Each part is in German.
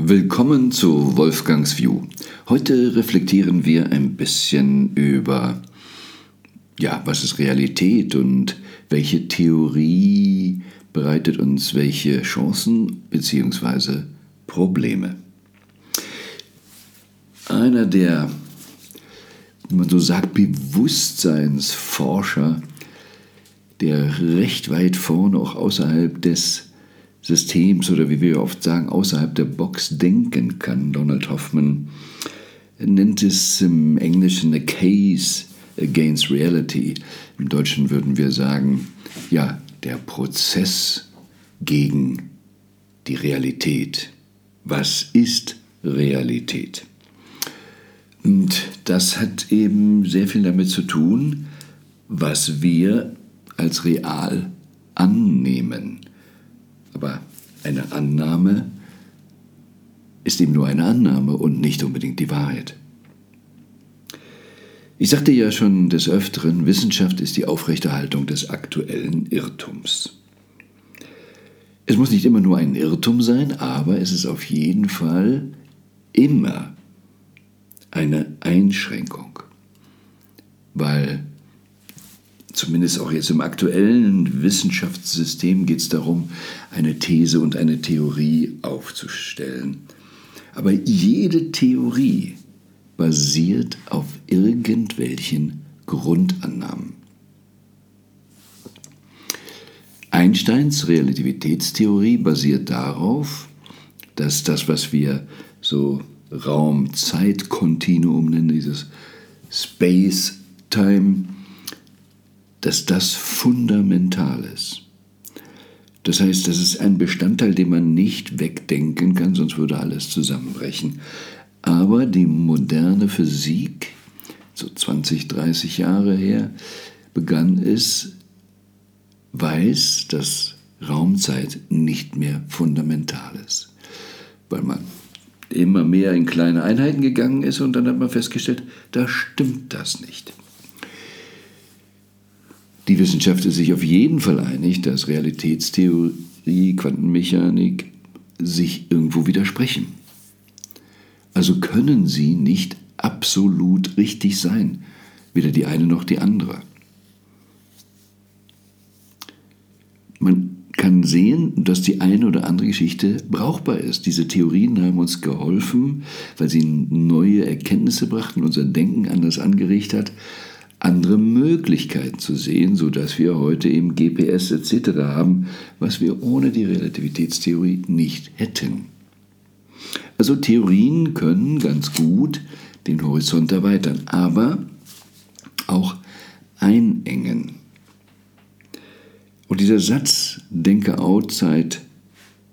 Willkommen zu Wolfgangs View. Heute reflektieren wir ein bisschen über, ja, was ist Realität und welche Theorie bereitet uns welche Chancen bzw. Probleme. Einer der, wie man so sagt, Bewusstseinsforscher, der recht weit vorne auch außerhalb des Systems oder wie wir oft sagen, außerhalb der Box denken kann. Donald Hoffman nennt es im Englischen a case against reality. Im Deutschen würden wir sagen, ja, der Prozess gegen die Realität. Was ist Realität? Und das hat eben sehr viel damit zu tun, was wir als real annehmen. Aber eine Annahme ist eben nur eine Annahme und nicht unbedingt die Wahrheit. Ich sagte ja schon des Öfteren, Wissenschaft ist die Aufrechterhaltung des aktuellen Irrtums. Es muss nicht immer nur ein Irrtum sein, aber es ist auf jeden Fall immer eine Einschränkung, weil zumindest auch jetzt im aktuellen Wissenschaftssystem geht es darum, eine These und eine Theorie aufzustellen. Aber jede Theorie basiert auf irgendwelchen Grundannahmen. Einsteins Relativitätstheorie basiert darauf, dass das, was wir so Raum-Zeit-Kontinuum nennen, dieses Space-Time, dass das fundamental ist. Das heißt, das ist ein Bestandteil, den man nicht wegdenken kann, sonst würde alles zusammenbrechen. Aber die moderne Physik, so 20, 30 Jahre her, begann es, weiß, dass Raumzeit nicht mehr fundamental ist. Weil man immer mehr in kleine Einheiten gegangen ist und dann hat man festgestellt, da stimmt das nicht. Die Wissenschaft ist sich auf jeden Fall einig, dass Realitätstheorie, Quantenmechanik sich irgendwo widersprechen. Also können sie nicht absolut richtig sein, weder die eine noch die andere. Man kann sehen, dass die eine oder andere Geschichte brauchbar ist. Diese Theorien haben uns geholfen, weil sie neue Erkenntnisse brachten, unser Denken anders angeregt hat andere Möglichkeiten zu sehen, sodass wir heute eben GPS etc. haben, was wir ohne die Relativitätstheorie nicht hätten. Also Theorien können ganz gut den Horizont erweitern, aber auch einengen. Und dieser Satz, denke outside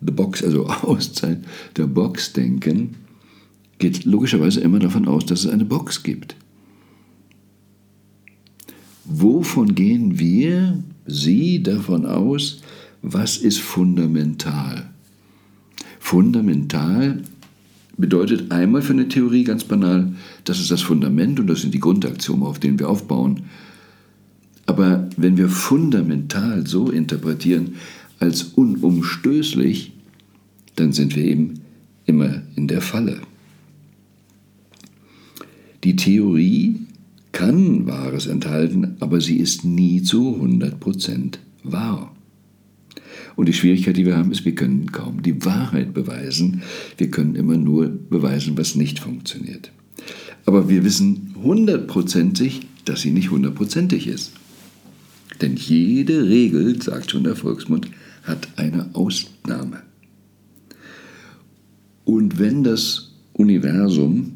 the box, also auszeit der Box denken, geht logischerweise immer davon aus, dass es eine Box gibt. Wovon gehen wir, Sie, davon aus, was ist fundamental? Fundamental bedeutet einmal für eine Theorie ganz banal, das ist das Fundament und das sind die Grundaxiome, auf denen wir aufbauen. Aber wenn wir fundamental so interpretieren als unumstößlich, dann sind wir eben immer in der Falle. Die Theorie kann Wahres enthalten, aber sie ist nie zu 100% wahr. Und die Schwierigkeit, die wir haben, ist, wir können kaum die Wahrheit beweisen. Wir können immer nur beweisen, was nicht funktioniert. Aber wir wissen hundertprozentig, dass sie nicht hundertprozentig ist. Denn jede Regel, sagt schon der Volksmund, hat eine Ausnahme. Und wenn das Universum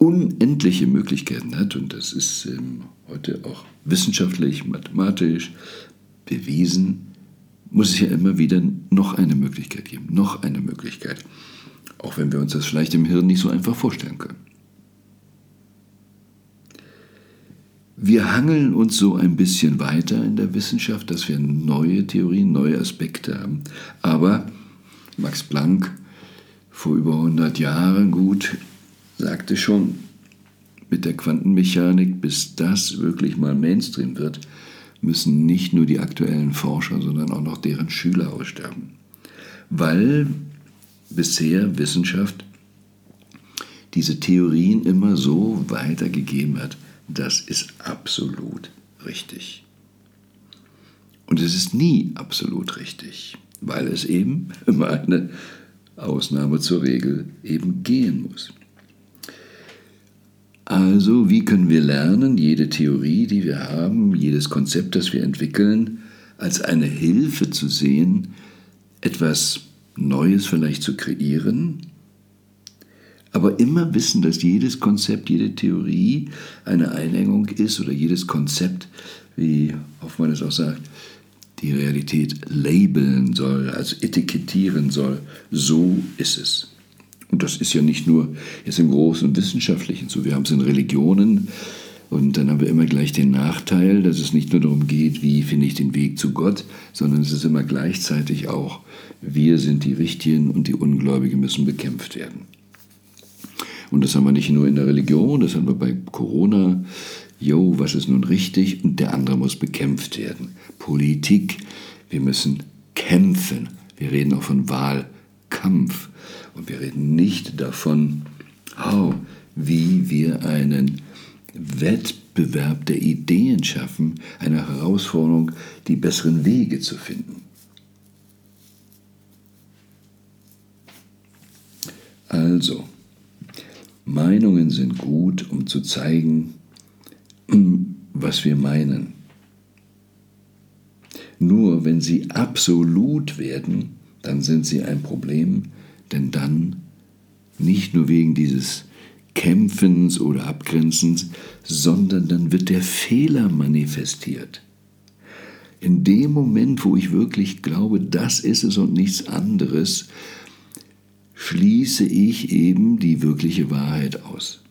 unendliche Möglichkeiten hat, und das ist ähm, heute auch wissenschaftlich, mathematisch bewiesen, muss es ja immer wieder noch eine Möglichkeit geben, noch eine Möglichkeit, auch wenn wir uns das vielleicht im Hirn nicht so einfach vorstellen können. Wir hangeln uns so ein bisschen weiter in der Wissenschaft, dass wir neue Theorien, neue Aspekte haben. Aber Max Planck vor über 100 Jahren gut sagte schon, mit der Quantenmechanik, bis das wirklich mal Mainstream wird, müssen nicht nur die aktuellen Forscher, sondern auch noch deren Schüler aussterben. Weil bisher Wissenschaft diese Theorien immer so weitergegeben hat, das ist absolut richtig. Und es ist nie absolut richtig, weil es eben immer eine Ausnahme zur Regel eben gehen muss. Also, wie können wir lernen, jede Theorie, die wir haben, jedes Konzept, das wir entwickeln, als eine Hilfe zu sehen, etwas Neues vielleicht zu kreieren, aber immer wissen, dass jedes Konzept, jede Theorie eine Einengung ist oder jedes Konzept, wie Hoffmann es auch sagt, die Realität labeln soll, also etikettieren soll. So ist es. Und das ist ja nicht nur jetzt im großen Wissenschaftlichen so. Wir haben es in Religionen und dann haben wir immer gleich den Nachteil, dass es nicht nur darum geht, wie finde ich den Weg zu Gott, sondern es ist immer gleichzeitig auch, wir sind die Richtigen und die Ungläubigen müssen bekämpft werden. Und das haben wir nicht nur in der Religion, das haben wir bei Corona. Jo, was ist nun richtig? Und der andere muss bekämpft werden. Politik, wir müssen kämpfen. Wir reden auch von Wahlkampf. Und wir reden nicht davon, oh, wie wir einen Wettbewerb der Ideen schaffen, eine Herausforderung, die besseren Wege zu finden. Also, Meinungen sind gut, um zu zeigen, was wir meinen. Nur wenn sie absolut werden, dann sind sie ein Problem, denn dann nicht nur wegen dieses Kämpfens oder Abgrenzens, sondern dann wird der Fehler manifestiert. In dem Moment, wo ich wirklich glaube, das ist es und nichts anderes, schließe ich eben die wirkliche Wahrheit aus.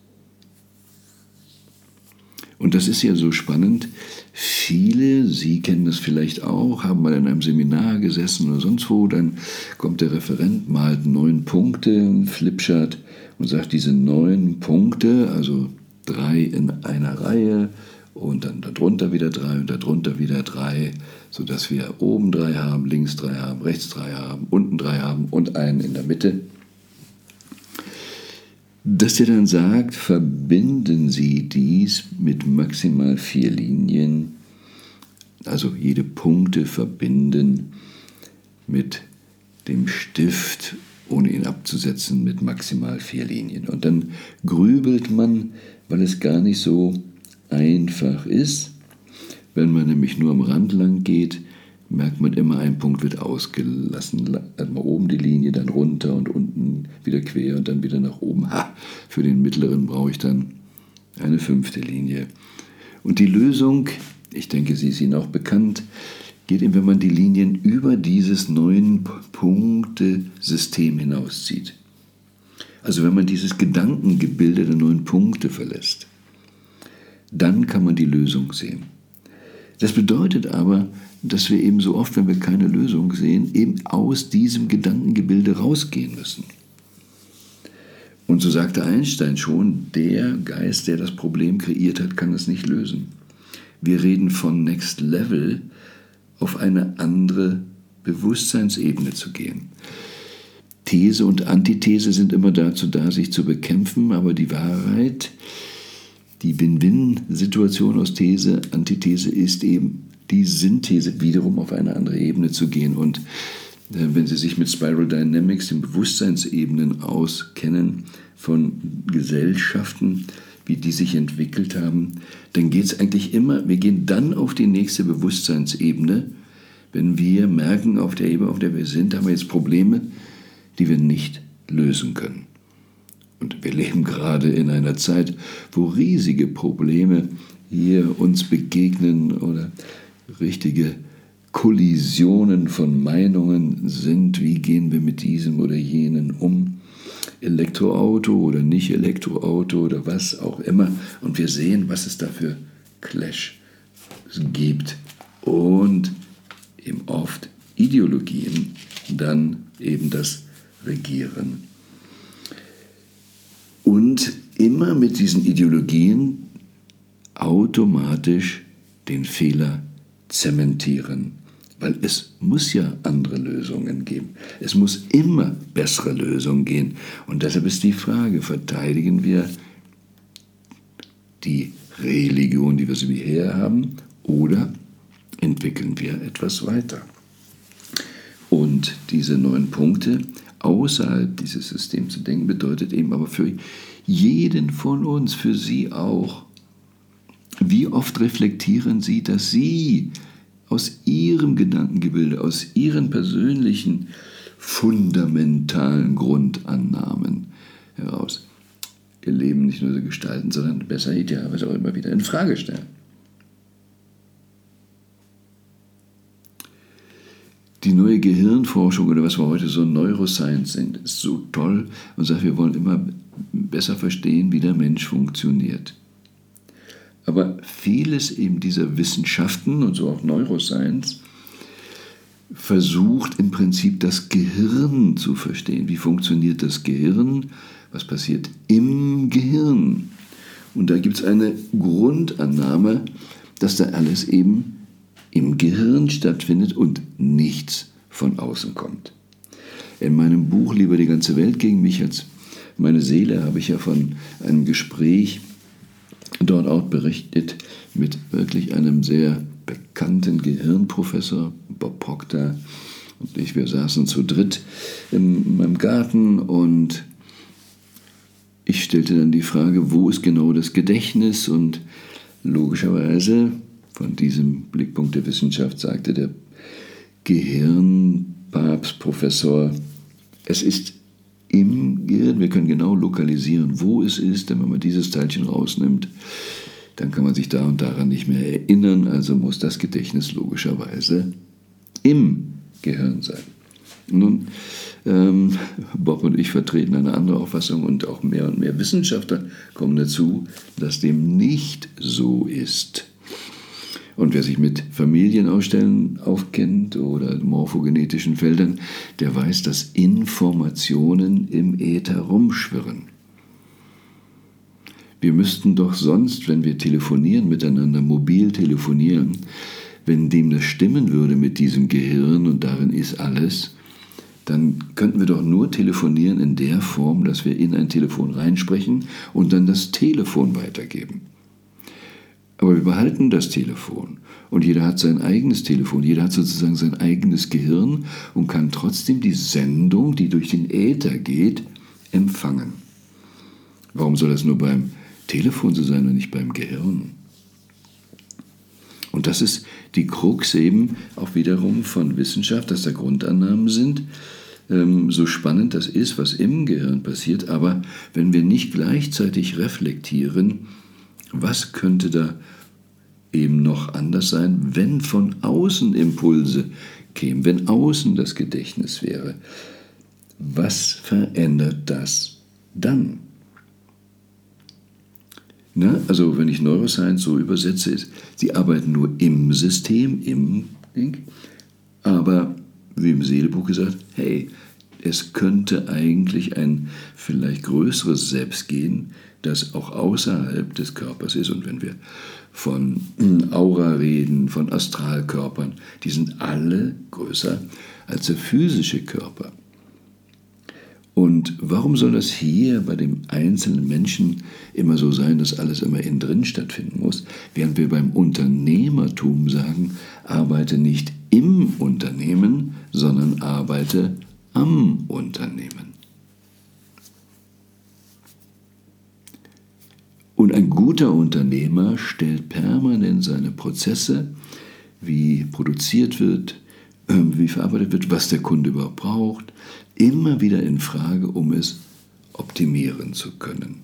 Und das ist ja so spannend. Viele, Sie kennen das vielleicht auch, haben mal in einem Seminar gesessen oder sonst wo, dann kommt der Referent, malt neun Punkte, ein Flipchart und sagt, diese neun Punkte, also drei in einer Reihe und dann darunter wieder drei und darunter wieder drei, sodass wir oben drei haben, links drei haben, rechts drei haben, unten drei haben und einen in der Mitte dass er dann sagt, verbinden Sie dies mit maximal vier Linien, also jede Punkte verbinden mit dem Stift, ohne ihn abzusetzen, mit maximal vier Linien. Und dann grübelt man, weil es gar nicht so einfach ist, wenn man nämlich nur am Rand lang geht, merkt man immer, ein Punkt wird ausgelassen. Erstmal oben die Linie, dann runter und unten wieder quer und dann wieder nach oben. Ha, für den mittleren brauche ich dann eine fünfte Linie. Und die Lösung, ich denke, sie ist Ihnen auch bekannt, geht eben, wenn man die Linien über dieses neun Punkte-System hinauszieht. Also wenn man dieses Gedankengebilde der neun Punkte verlässt, dann kann man die Lösung sehen. Das bedeutet aber, dass wir eben so oft, wenn wir keine Lösung sehen, eben aus diesem Gedankengebilde rausgehen müssen. Und so sagte Einstein schon, der Geist, der das Problem kreiert hat, kann es nicht lösen. Wir reden von Next Level, auf eine andere Bewusstseinsebene zu gehen. These und Antithese sind immer dazu da, sich zu bekämpfen, aber die Wahrheit, die Win-Win-Situation aus These, Antithese ist eben die Synthese wiederum auf eine andere Ebene zu gehen. Und äh, wenn Sie sich mit Spiral Dynamics, den Bewusstseinsebenen auskennen von Gesellschaften, wie die sich entwickelt haben, dann geht es eigentlich immer, wir gehen dann auf die nächste Bewusstseinsebene, wenn wir merken, auf der Ebene, auf der wir sind, haben wir jetzt Probleme, die wir nicht lösen können. Und wir leben gerade in einer Zeit, wo riesige Probleme hier uns begegnen oder richtige Kollisionen von Meinungen sind, wie gehen wir mit diesem oder jenen um. Elektroauto oder nicht Elektroauto oder was auch immer. Und wir sehen, was es da für Clash gibt. Und eben oft Ideologien dann eben das Regieren. Und immer mit diesen Ideologien automatisch den Fehler zementieren, Weil es muss ja andere Lösungen geben. Es muss immer bessere Lösungen gehen. Und deshalb ist die Frage, verteidigen wir die Religion, die wir so wie her haben, oder entwickeln wir etwas weiter? Und diese neun Punkte außerhalb dieses Systems zu denken, bedeutet eben aber für jeden von uns, für Sie auch, wie oft reflektieren Sie, dass Sie aus Ihrem Gedankengebilde, aus Ihren persönlichen fundamentalen Grundannahmen heraus Ihr Leben nicht nur so gestalten, sondern besser idealerweise auch immer wieder in Frage stellen. Die neue Gehirnforschung oder was wir heute so Neuroscience sind, ist so toll und sagt, wir wollen immer besser verstehen, wie der Mensch funktioniert. Aber vieles eben dieser Wissenschaften und so auch Neuroscience versucht im Prinzip das Gehirn zu verstehen. Wie funktioniert das Gehirn? Was passiert im Gehirn? Und da gibt es eine Grundannahme, dass da alles eben im Gehirn stattfindet und nichts von außen kommt. In meinem Buch Lieber die ganze Welt gegen mich als meine Seele habe ich ja von einem Gespräch dort auch berichtet mit wirklich einem sehr bekannten Gehirnprofessor, Bob Proctor und ich. Wir saßen zu dritt in meinem Garten und ich stellte dann die Frage, wo ist genau das Gedächtnis? Und logischerweise von diesem Blickpunkt der Wissenschaft sagte der Gehirnpapstprofessor, es ist im Gehirn. Wir können genau lokalisieren, wo es ist, denn wenn man dieses Teilchen rausnimmt, dann kann man sich da und daran nicht mehr erinnern, also muss das Gedächtnis logischerweise im Gehirn sein. Nun, ähm, Bob und ich vertreten eine andere Auffassung und auch mehr und mehr Wissenschaftler kommen dazu, dass dem nicht so ist. Und wer sich mit Familienausstellen aufkennt oder morphogenetischen Feldern, der weiß, dass Informationen im Äther rumschwirren. Wir müssten doch sonst, wenn wir telefonieren miteinander, mobil telefonieren, wenn dem das stimmen würde mit diesem Gehirn und darin ist alles, dann könnten wir doch nur telefonieren in der Form, dass wir in ein Telefon reinsprechen und dann das Telefon weitergeben. Aber wir behalten das Telefon und jeder hat sein eigenes Telefon, jeder hat sozusagen sein eigenes Gehirn und kann trotzdem die Sendung, die durch den Äther geht, empfangen. Warum soll das nur beim Telefon so sein und nicht beim Gehirn? Und das ist die Krux eben auch wiederum von Wissenschaft, dass da Grundannahmen sind, ähm, so spannend das ist, was im Gehirn passiert, aber wenn wir nicht gleichzeitig reflektieren, was könnte da eben noch anders sein, wenn von außen Impulse kämen, wenn außen das Gedächtnis wäre? Was verändert das dann? Na, also wenn ich Neuroscience so übersetze, ist, sie arbeiten nur im System, im Ding, aber wie im Seelebuch gesagt, hey, es könnte eigentlich ein vielleicht größeres Selbst gehen, das auch außerhalb des Körpers ist. Und wenn wir von Aura reden, von Astralkörpern, die sind alle größer als der physische Körper. Und warum soll das hier bei dem einzelnen Menschen immer so sein, dass alles immer innen drin stattfinden muss, während wir beim Unternehmertum sagen, arbeite nicht im Unternehmen, sondern arbeite am Unternehmen. Und ein guter Unternehmer stellt permanent seine Prozesse, wie produziert wird, ähm, wie verarbeitet wird, was der Kunde überhaupt braucht, immer wieder in Frage, um es optimieren zu können.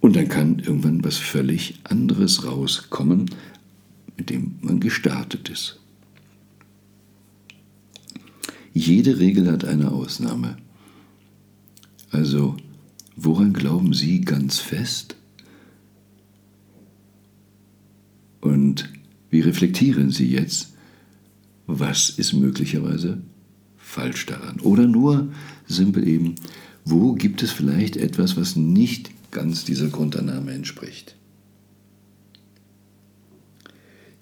Und dann kann irgendwann was völlig anderes rauskommen, mit dem man gestartet ist. Jede Regel hat eine Ausnahme. Also Woran glauben Sie ganz fest? Und wie reflektieren Sie jetzt, was ist möglicherweise falsch daran? Oder nur simpel eben, wo gibt es vielleicht etwas, was nicht ganz dieser Grundannahme entspricht?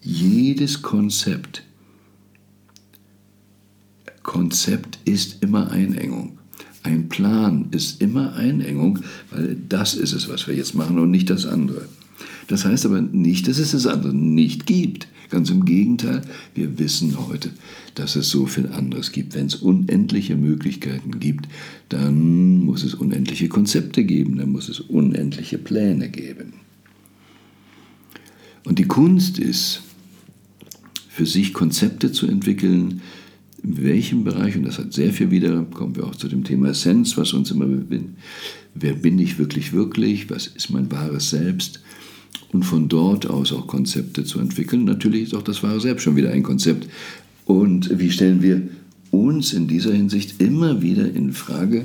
Jedes Konzept Konzept ist immer Einengung. Ein Plan ist immer Einengung, weil das ist es, was wir jetzt machen und nicht das andere. Das heißt aber nicht, dass es das andere nicht gibt. Ganz im Gegenteil, wir wissen heute, dass es so viel anderes gibt. Wenn es unendliche Möglichkeiten gibt, dann muss es unendliche Konzepte geben, dann muss es unendliche Pläne geben. Und die Kunst ist, für sich Konzepte zu entwickeln, in welchem Bereich, und das hat sehr viel wieder, kommen wir auch zu dem Thema Essenz, was uns immer bin, wer bin ich wirklich, wirklich, was ist mein wahres Selbst, und von dort aus auch Konzepte zu entwickeln. Natürlich ist auch das wahre Selbst schon wieder ein Konzept. Und wie stellen wir uns in dieser Hinsicht immer wieder in Frage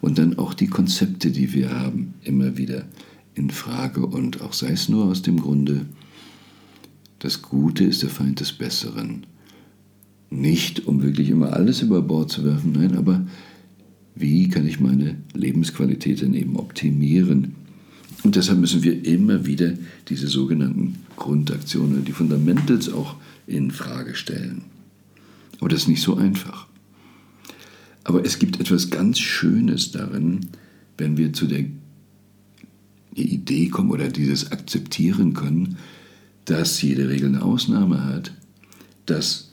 und dann auch die Konzepte, die wir haben, immer wieder in Frage und auch sei es nur aus dem Grunde, das Gute ist der Feind des Besseren. Nicht, um wirklich immer alles über Bord zu werfen, nein, aber wie kann ich meine Lebensqualität dann eben optimieren? Und deshalb müssen wir immer wieder diese sogenannten Grundaktionen, die Fundamentals auch in Frage stellen. Aber das ist nicht so einfach. Aber es gibt etwas ganz Schönes darin, wenn wir zu der Idee kommen oder dieses akzeptieren können, dass jede Regel eine Ausnahme hat, dass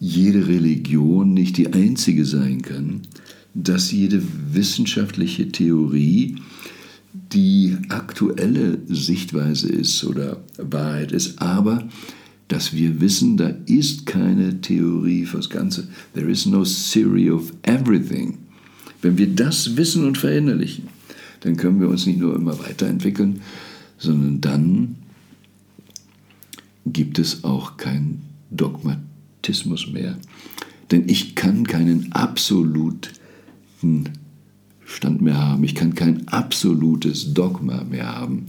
jede Religion nicht die einzige sein kann, dass jede wissenschaftliche Theorie die aktuelle Sichtweise ist oder Wahrheit ist, aber dass wir wissen, da ist keine Theorie fürs Ganze. There is no theory of everything. Wenn wir das wissen und verinnerlichen, dann können wir uns nicht nur immer weiterentwickeln, sondern dann gibt es auch keinen Dogmatismus mehr. Denn ich kann keinen absoluten Stand mehr haben. Ich kann kein absolutes Dogma mehr haben.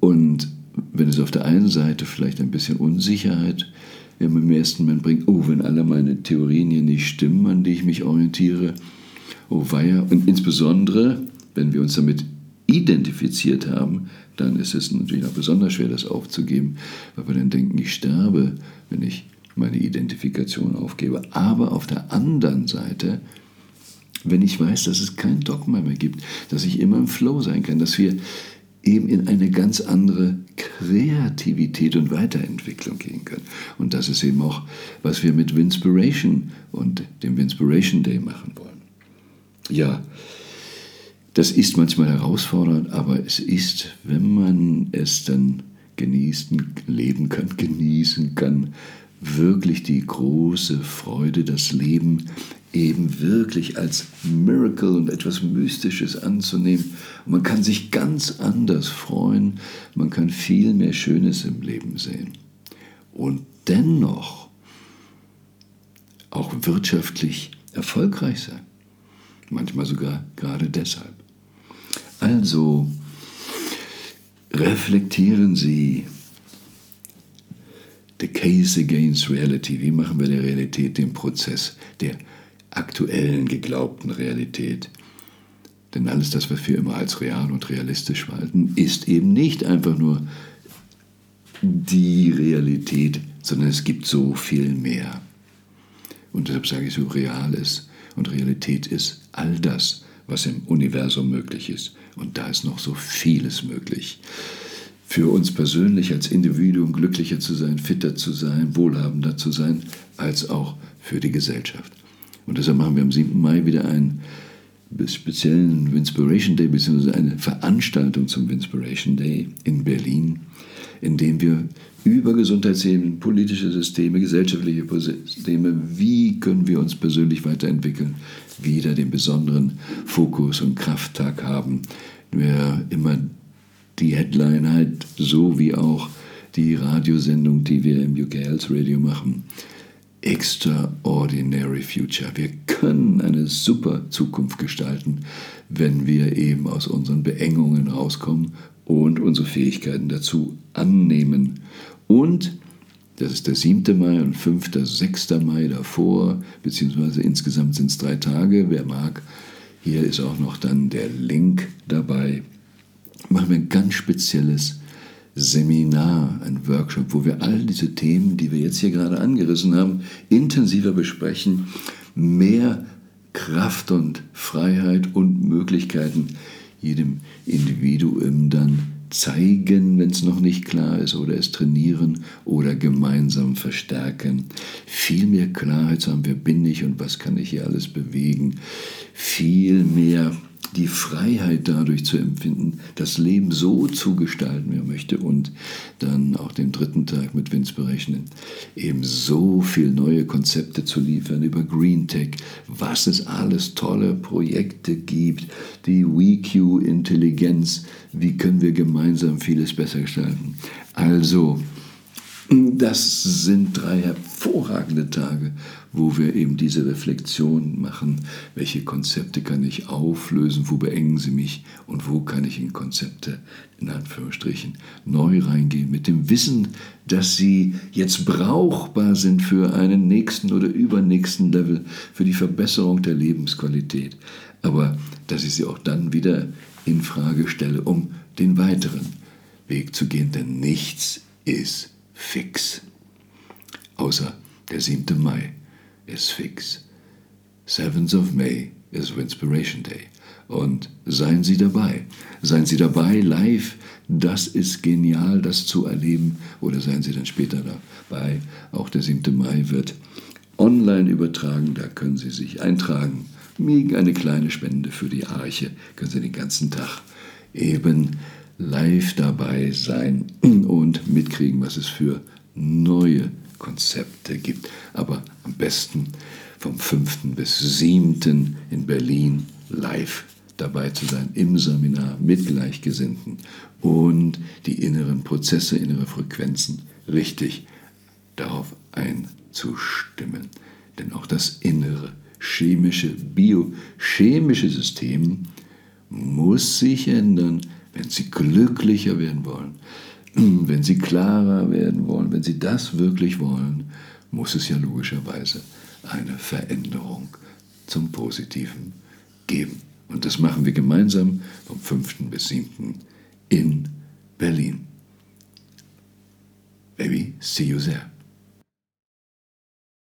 Und wenn es auf der einen Seite vielleicht ein bisschen Unsicherheit im ersten Moment bringt, oh, wenn alle meine Theorien hier nicht stimmen, an die ich mich orientiere, oh weia, und insbesondere, wenn wir uns damit identifiziert haben, dann ist es natürlich noch besonders schwer, das aufzugeben, weil wir dann denken, ich sterbe, wenn ich meine Identifikation aufgebe. Aber auf der anderen Seite wenn ich weiß, dass es kein Dogma mehr gibt, dass ich immer im Flow sein kann, dass wir eben in eine ganz andere Kreativität und Weiterentwicklung gehen können. Und das ist eben auch, was wir mit Winspiration und dem Winspiration Day machen wollen. Ja, das ist manchmal herausfordernd, aber es ist, wenn man es dann genießen, leben kann, genießen kann, wirklich die große Freude, das Leben eben wirklich als Miracle und etwas Mystisches anzunehmen. Und man kann sich ganz anders freuen, man kann viel mehr Schönes im Leben sehen. Und dennoch auch wirtschaftlich erfolgreich sein. Manchmal sogar gerade deshalb. Also reflektieren Sie the case against reality. Wie machen wir der Realität den Prozess der aktuellen geglaubten Realität. Denn alles das, was wir immer als real und realistisch halten, ist eben nicht einfach nur die Realität, sondern es gibt so viel mehr. Und deshalb sage ich so, real ist und Realität ist all das, was im Universum möglich ist. Und da ist noch so vieles möglich. Für uns persönlich als Individuum glücklicher zu sein, fitter zu sein, wohlhabender zu sein, als auch für die Gesellschaft. Und deshalb machen wir am 7. Mai wieder einen speziellen Winspiration Day, beziehungsweise eine Veranstaltung zum Winspiration Day in Berlin, in dem wir über Gesundheitsthemen, politische Systeme, gesellschaftliche Systeme, wie können wir uns persönlich weiterentwickeln, wieder den besonderen Fokus und Krafttag haben. Wir immer die Headline halt so wie auch die Radiosendung, die wir im UK Health Radio machen, Extraordinary Future. Wir können eine super Zukunft gestalten, wenn wir eben aus unseren Beengungen rauskommen und unsere Fähigkeiten dazu annehmen. Und das ist der 7. Mai und 5., 6. Mai davor, beziehungsweise insgesamt sind es drei Tage. Wer mag, hier ist auch noch dann der Link dabei. Machen wir ein ganz spezielles Seminar, ein Workshop, wo wir all diese Themen, die wir jetzt hier gerade angerissen haben, intensiver besprechen, mehr Kraft und Freiheit und Möglichkeiten jedem Individuum dann zeigen, wenn es noch nicht klar ist, oder es trainieren oder gemeinsam verstärken. Viel mehr Klarheit zu haben, wer bin ich und was kann ich hier alles bewegen. Viel mehr die Freiheit dadurch zu empfinden, das Leben so zu gestalten, wie er möchte und dann auch den dritten Tag mit Vince berechnen, eben so viel neue Konzepte zu liefern über Green Tech, was es alles tolle Projekte gibt, die WeQ-Intelligenz, wie können wir gemeinsam vieles besser gestalten. Also, das sind drei hervorragende Tage, wo wir eben diese Reflexion machen, welche Konzepte kann ich auflösen, wo beengen sie mich und wo kann ich in Konzepte in Anführungsstrichen neu reingehen mit dem Wissen, dass sie jetzt brauchbar sind für einen nächsten oder übernächsten Level, für die Verbesserung der Lebensqualität, aber dass ich sie auch dann wieder in Frage stelle, um den weiteren Weg zu gehen, denn nichts ist fix. Außer der 7. Mai ist fix. 7th of May ist Inspiration Day. Und seien Sie dabei. Seien Sie dabei live. Das ist genial, das zu erleben. Oder seien Sie dann später dabei. Auch der 7. Mai wird online übertragen. Da können Sie sich eintragen. Gegen eine kleine Spende für die Arche können Sie den ganzen Tag eben live dabei sein und mitkriegen, was es für neue Konzepte gibt. Aber am besten vom 5. bis 7. in Berlin live dabei zu sein im Seminar mit Gleichgesinnten und die inneren Prozesse, innere Frequenzen richtig darauf einzustimmen. Denn auch das innere chemische, biochemische System muss sich ändern, wenn Sie glücklicher werden wollen, wenn Sie klarer werden wollen, wenn Sie das wirklich wollen, muss es ja logischerweise eine Veränderung zum Positiven geben. Und das machen wir gemeinsam vom 5. bis 7. in Berlin. Baby, see you there.